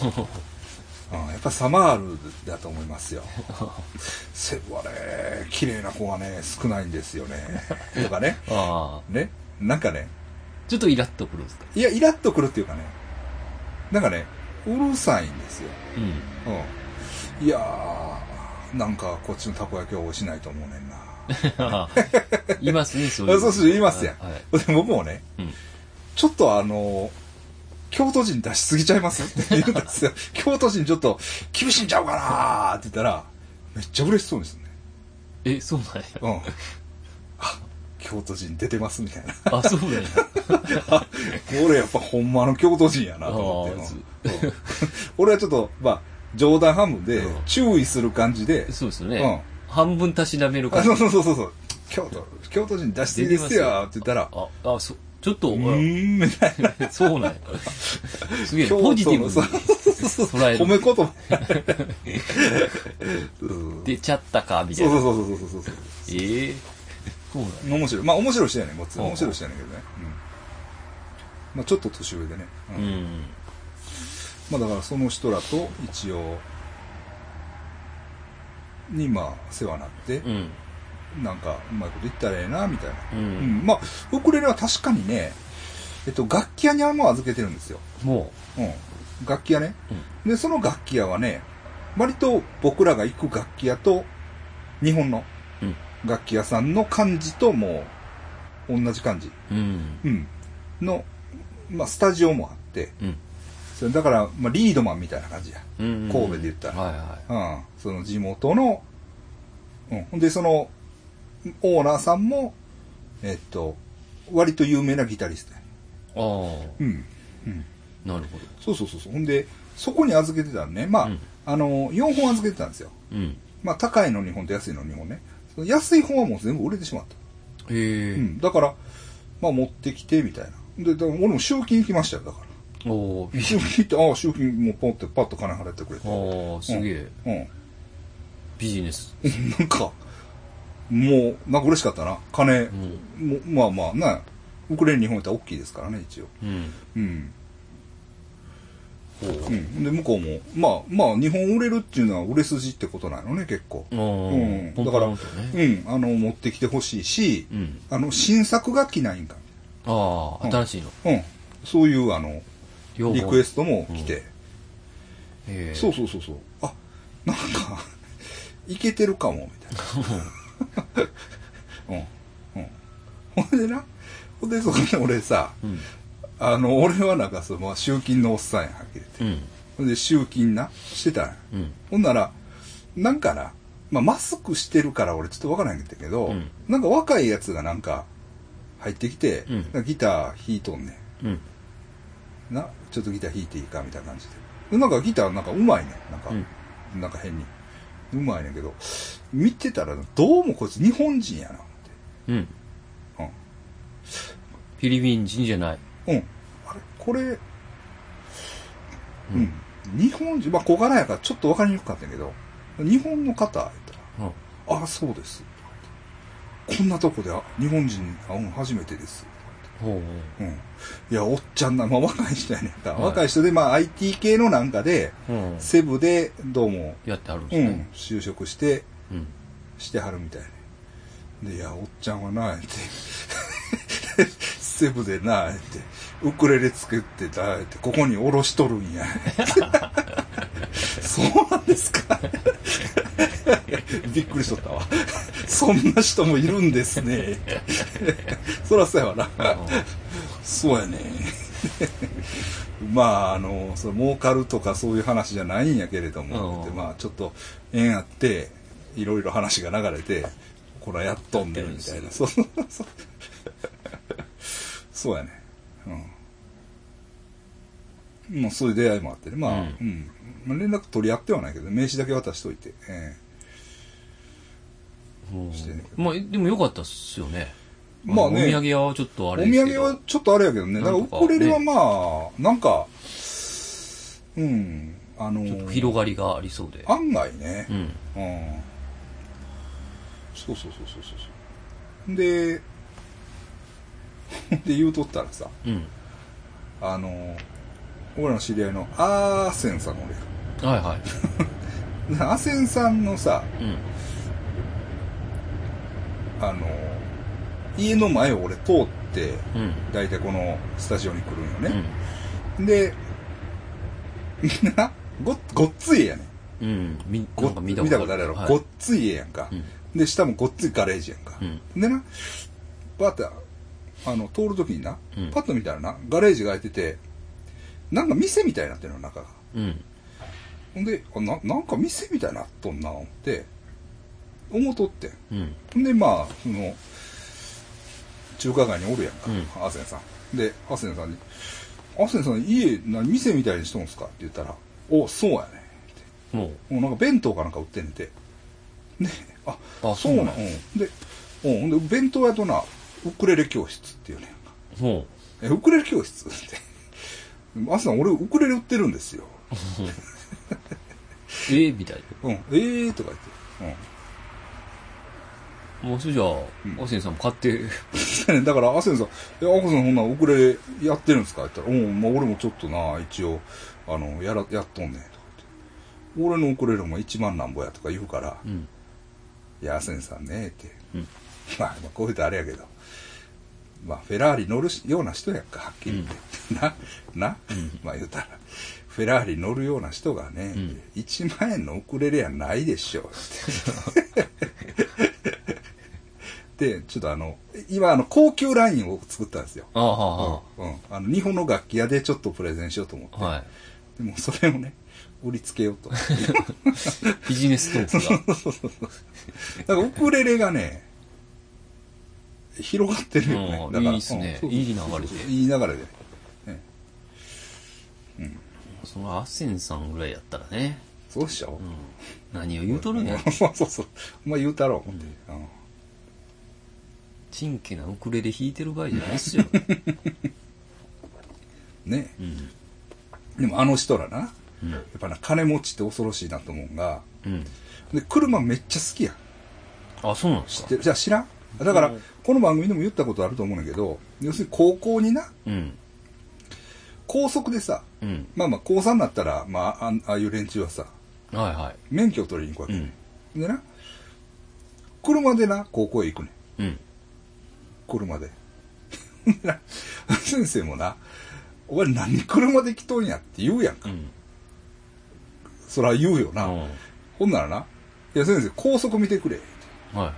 うん、やっぱサマールだと思いますよ。セブはね、綺麗な子がね、少ないんですよね。とかね。ああ。ね。なんかね、ちょっとイラッとくるんですか？いや、イラッとくるっていうかね、なんかね、うるさいんですよ。うん。うん。いやー、なんかこっちのたこ焼きは美味しないと思うねんな。いますね、そういう。あ そうそう、言いますやん。はい。で僕もね、うん。ちょっとあの、京都人出しすぎちゃいます？って言うんですよ。京都人ちょっと厳しいんちゃうかなーって言ったら、めっちゃ嬉しそうですね。え、そうなんや。うん。あ、京都人出てますみたいな。あ、そうなんや。あ、俺やっぱほんまの京都人やなと思って俺はちょっと、まあ、冗談半分でうん注意する感じで、そうですよねうん。半分たしなめる感じあそう。そうそうそう、京都、京都人出しすぎですよって言ったら、あ、あ、そ、ちょっと、うーん、みたいな。そうなんや。すげえ、ポジティブに捉える褒め言葉。う ん出ちゃったか、みたそいうな。そうそうそうそうそう。ええそうなんや。面白い。まあ面白い人やねん、もつ。面白い人やねんけどね。うん。まあちょっと年上でね。ううんん。まあだからその人らと一応、にまあ世話になってう、ん。なんかうまいこと言ったらええな、みたいな。ううん。ん。まあ、ウクレレは確かにね、えっと、楽器屋にはもう預けてるんですよ。もうん。楽器屋ね。で、その楽器屋はね、割と僕らが行く楽器屋と、日本のう。うん。楽器屋さんの感じともう、同じ感じ。うん。うん。の、まあ、スタジオもあって、うん。それだから、まあ、リードマンみたいな感じや。うん。神戸で言ったらはいはうん。その地元の、うんで、その、オーナーさんも、えっと、割と有名なギタリストや。い。あうん。うん。あ、なるほど。そうそうそうそう。ほんで、そこに預けてたのね。まあ、うんあの、4本預けてたんですよ。うん。まあ、高いの2本と安いの2本ね。その安い本はもう全部売れてしまった。へえ。うん。だから、まあ、持ってきて、みたいな。で、だから俺も集金行きましたよ、だから。おー、集金行って、ああ、集金もうポンってパッと金払ってくれて。ああ、すげえ。うん。ビジネス。なんか、もう、なんか嬉しかったな。金、うん。もまあまあ、な、ウクレレ日本やったら大きいですからね、一応。うん。うん。ほううん。で、向こうも、まあまあ、日本売れるっていうのは売れ筋ってことなのね、結構。うんだからね。うん。あの、持ってきてほしいし、うん。あの、新作が来ないんか。ああ、新しいの。うん。そういう、あの、リクエストも来て。へえ。そうそうそうそう。あ、なんか、いけてるかも、みたいな。うん。うん。ほんでな、ほんで、そこで俺さ、うん。あの、俺はなんかその、まあ、集金のおっさんや、はっきり言って。うん。ほんで、集金な、してたんや。うん。ほんなら、なんかな、まあ、マスクしてるから俺ちょっとわからへんけど、うんなんか若いやつがなんか、入ってきて、うんギター弾いとんねうん。ん。な、ちょっとギター弾いていいかみたいな感じで。でなんかギターなんかうまいねん。なんか、うんなんか変に。うまいねんけど、見てたらどうもこいつ日本人やな、うん。うん。フィリピン人じゃない。うん。あれこれ、うん。日本人、まあ小柄やからちょっとわかりにくかったんやけど、日本の方、言ったら、うん。ああ、そうです。こんなとこであ日本人会うん初めてです。ほうほうん。いや、おっちゃんな、まあ若い人やねんか。はい若い人で、まあ IT 系のなんかで、う。うん。セブでどうも、やってあるんでうんすね。、就職して、うん。してはるみたいね。で、いや、おっちゃんはな、って。セブでな、って。ウクレレ作ってた、って。ここにおろしとるんや。そうなんですか びっくりしとったわ。そんな人もいるんですね。そらそうやわな。そうやね。まあ、あの、その儲かるとかそういう話じゃないんやけれども、まあ、ちょっと縁あって、いろいろ話が流れて、こらやっとんねんみたいな。そうそうそう。そうやね。うん。まあそういう出会いもあってね。まあ、ううんん。まあ、連絡取り合ってはないけど、名刺だけ渡しといて。えうんしてまあ、でもよかったっすよね。まあねお土産屋はちょっとあれですけど。土産はちょっとあれやけどね。だからウクレレはまあ、なんか、うん。あのー広がりがありそうで。案外ね。うん。うんそうそうそうそうそう。で、で言うとったらさ、うん。あの、俺らの知り合いのアーセンさんの俺はいはい。が。アーセンさんのさ、うん。あの、家の前を俺通って、うん。だいたいこのスタジオに来るんようん。ね。で、みんな、ご、ごっつい家やねん。うん。み、ごなんか見た見たことあるやろ、はいごっつい家やんか、うんで、下もごっついガレージやんか。うん。でな、パッて、あの、通るときにな、うんパッと見たらな、ガレージが開いてて、なんか店みたいになってるの、中が。うん。ほんで、あななんか店みたいになっとんな、思って、思うとってん。うん。で、まあ、その、中華街におるやんか、うんアセンさん。で、アセンさんに、アセンさん、家、な店みたいにしとんすか？って言ったら、お、そうやね。ってももうなんか弁当かなんか売ってんねんて。で、あ、あそうなん。で、うん、で、弁当屋とな、ウクレレ教室っていうねんえ、ウクレレ教室？って。アセンさん、俺、ウクレレ売ってるんですよ。う、ええみたいうん、ええーとか言って。な。もうそれじゃあ、アセンさんも買って、うん。だから、アセンさん、え、アコさん、ほんならウクレレやってるんですか？って言ったら、うん、まあ、俺もちょっとな、一応、あの、やら、やっとんねん、とか言って。俺のウクレレも1万なんぼやとか言うから、うん。いや、アセンさんね、って。うん。まあ、まあこういうとあれやけど、まあ、フェラーリ乗るしような人やんか、はっきり言って。な、な、まあ言うたら、フェラーリ乗るような人がね、ん1万円のウクレレやないでしょうって。で、ちょっとあの、今あの、高級ラインを作ったんですよ。ああ、はうん。あの、日本の楽器屋でちょっとプレゼンしようと思って。あ、はい。でもそれをね、売りつけようと。ビジネストークが。だからウクレレがね、広がってるよね。うんだからいいっすねうんいい流れでいい流れで。ねそのアセンさんぐらいやったらね、そうでしょう、ん、何を言うとるんや。そうそうそう。お前言うたろう思って。うんちんけなウクレレ弾いてる場合じゃないっすよ。ね。うん。でもあの人らな、やうん。っぱな、金持ちって恐ろしいなと思うんが、うん。で、車めっちゃ好きやん。あ、そうなんですか知ってる？じゃあ知らん？だからうん、この番組でも言ったことあると思うんだけど、要するに高校にな、うん。高速でさ、うん。まあまあ高3になったら、まあ、あんああいう連中はさ、はいはい。免許を取りに行くわけ、うん。でな、車でな、高校へ行くねん。うん。車で？先生もな、お前何車で来とんやって言うやんか。うん。そら言うよな。うんほんならな、いや先生、高速見てくれ。はいはい。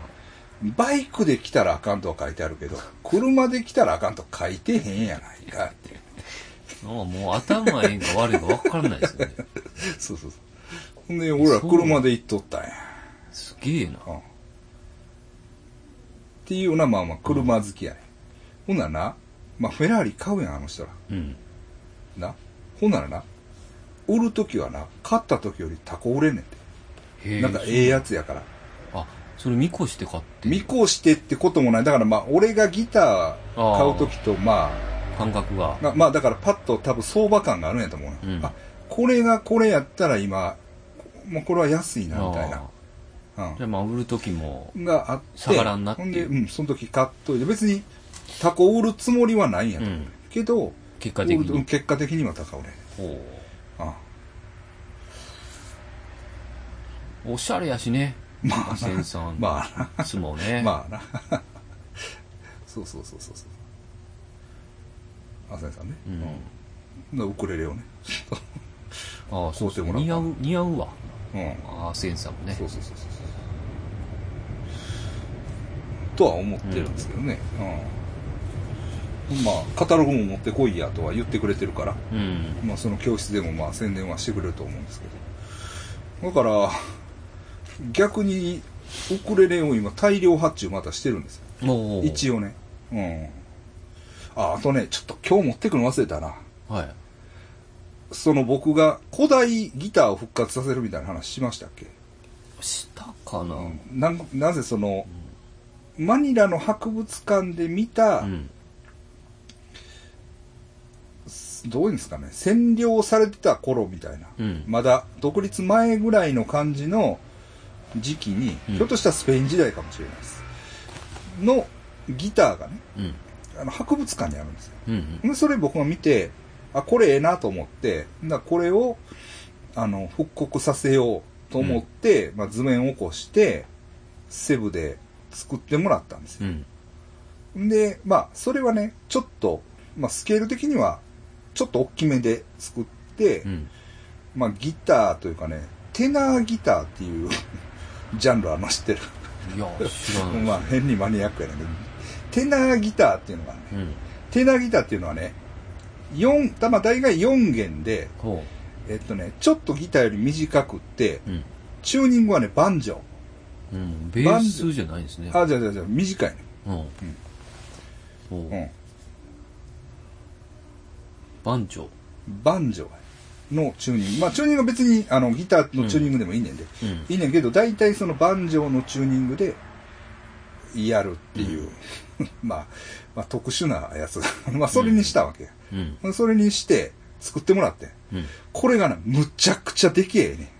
バイクで来たらあかんとは書いてあるけど、車で来たらあかんと書いてへんやないかって。もう頭ええんか悪いんか分からないですよね。そうそうそう。ほんで、俺ら車で行っとったんや。すげえな。うん。っていうような、まあまあ、車好きやね、ほんならな、まあ、フェラーリ買うやん、あの人ら。うん。な。ほんならな、売るときはな、買ったときよりタコ売れんねんて。へえ。なんかええやつやから。あ、それ見越して買って。見越してってこともない。だからまあ、俺がギター買うときと、ま感覚があ、。ままあ、だからパッと多分相場感があるんやと思うよ、うんあ、これがこれやったら今、もうこれは安いな、みたいな。うんじゃあまあ売る時も、があって、下がらんなってんで、うん、その時買っといて、別にタコ売るつもりはないんやと、うんけど、結果的に。結果的にはタコ売れ。おあおしゃれやしね。まあアセンさん。まあな、相撲ね。まあな。そうそうそうそうそう。浅井さんね。うんうん。ウクレレをね。ああ、そうそう。似合う、似合うわ。うん。アセンさんもねそう。そうそうそうそう。とは思ってるんですけどね。うん。まあ、カタログも持ってこいやとは言ってくれてるから。うん。まあ、その教室でもまあ宣伝はしてくれると思うんですけど。だから、逆に、ウクレレを今大量発注またしてるんですよ。もう。一応ね。うん。あ、あとね、ちょっと今日持ってくの忘れたな。はい。その僕が古代ギターを復活させるみたいな話しましたっけ？したかな、うんななぜその、マニラの博物館で見た、うん。どういうんですかね、占領されてた頃みたいな、うんまだ独立前ぐらいの感じの時期に、うんひょっとしたらスペイン時代かもしれないです。のギターがね、うん。あの博物館にあるんですよ。うん。でそれ僕が見て、あ、これええなと思って、だこれを、あの、復刻させようと思って、まあ図面を起こして、セブで作ってもらったんですよ。うん。で、まあ、それはね、ちょっと、まあ、スケール的には、ちょっと大きめで作って、うん。まあ、ギターというかね、テナーギターっていう ジャンルあの知ってる。いや、知らない。まあ、変にマニアックやねんけど、テナーギターっていうのがね、うん。テナーギターっていうのはね、4、まあ、大概4弦で、ほえっとね、ちょっとギターより短くって。チューニングはね、バンジョー。うん。ベースじゃないんですね。あ、じゃあじゃあじゃあ短いね。うん。ほううん。番長。バンジョーのチューニング。まあ、チューニングは別に、あの、ギターのチューニングでもいいねんで。うん。いいねんけど、大体そのバンジョーのチューニングで、やるっていう、まあ、まあ、特殊なやつ。まあ、それにしたわけ。うん。それにして、作ってもらって。うん。これがな、むちゃくちゃでけえね。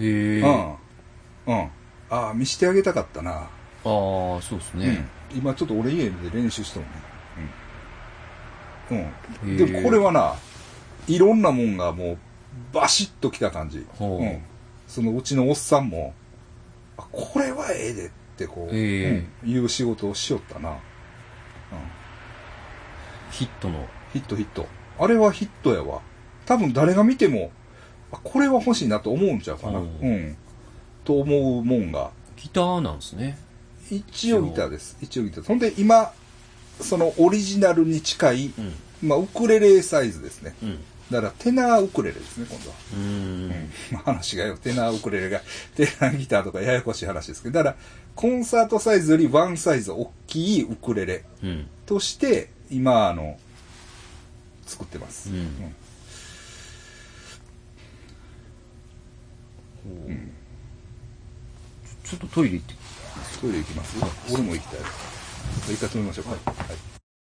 へえ。うん。うん。ああ、見してあげたかったな。ああ、そうですね。うん。今ちょっと俺家で練習しとるね。うん。うん。でもこれはな、いろんなもんがもう、バシッときた感じ。ほううん。そのうちのおっさんも、あ、これはええでってこう、へえうん、いう仕事をしよったな。うん。ヒットの。ヒットヒット。あれはヒットやわ。多分誰が見ても、あこれは欲しいなと思うんちゃうかな。ううんん。と思うもんが、ギターなんですね。一応ギターです。一応ギター。ほんで今、そのオリジナルに近い、うん。まあウクレレサイズですね。うん。だからテナーウクレレですね、今度は。うーん。まあ話がよ、テナーウクレレが、テナーギターとかややこしい話ですけど、だから、コンサートサイズよりワンサイズ大きいウクレレうん。として、今、あの、作ってます。うんうんちょっとトイレ行って。トイレ行きます？俺も行きたい。一回止めましょうか。はい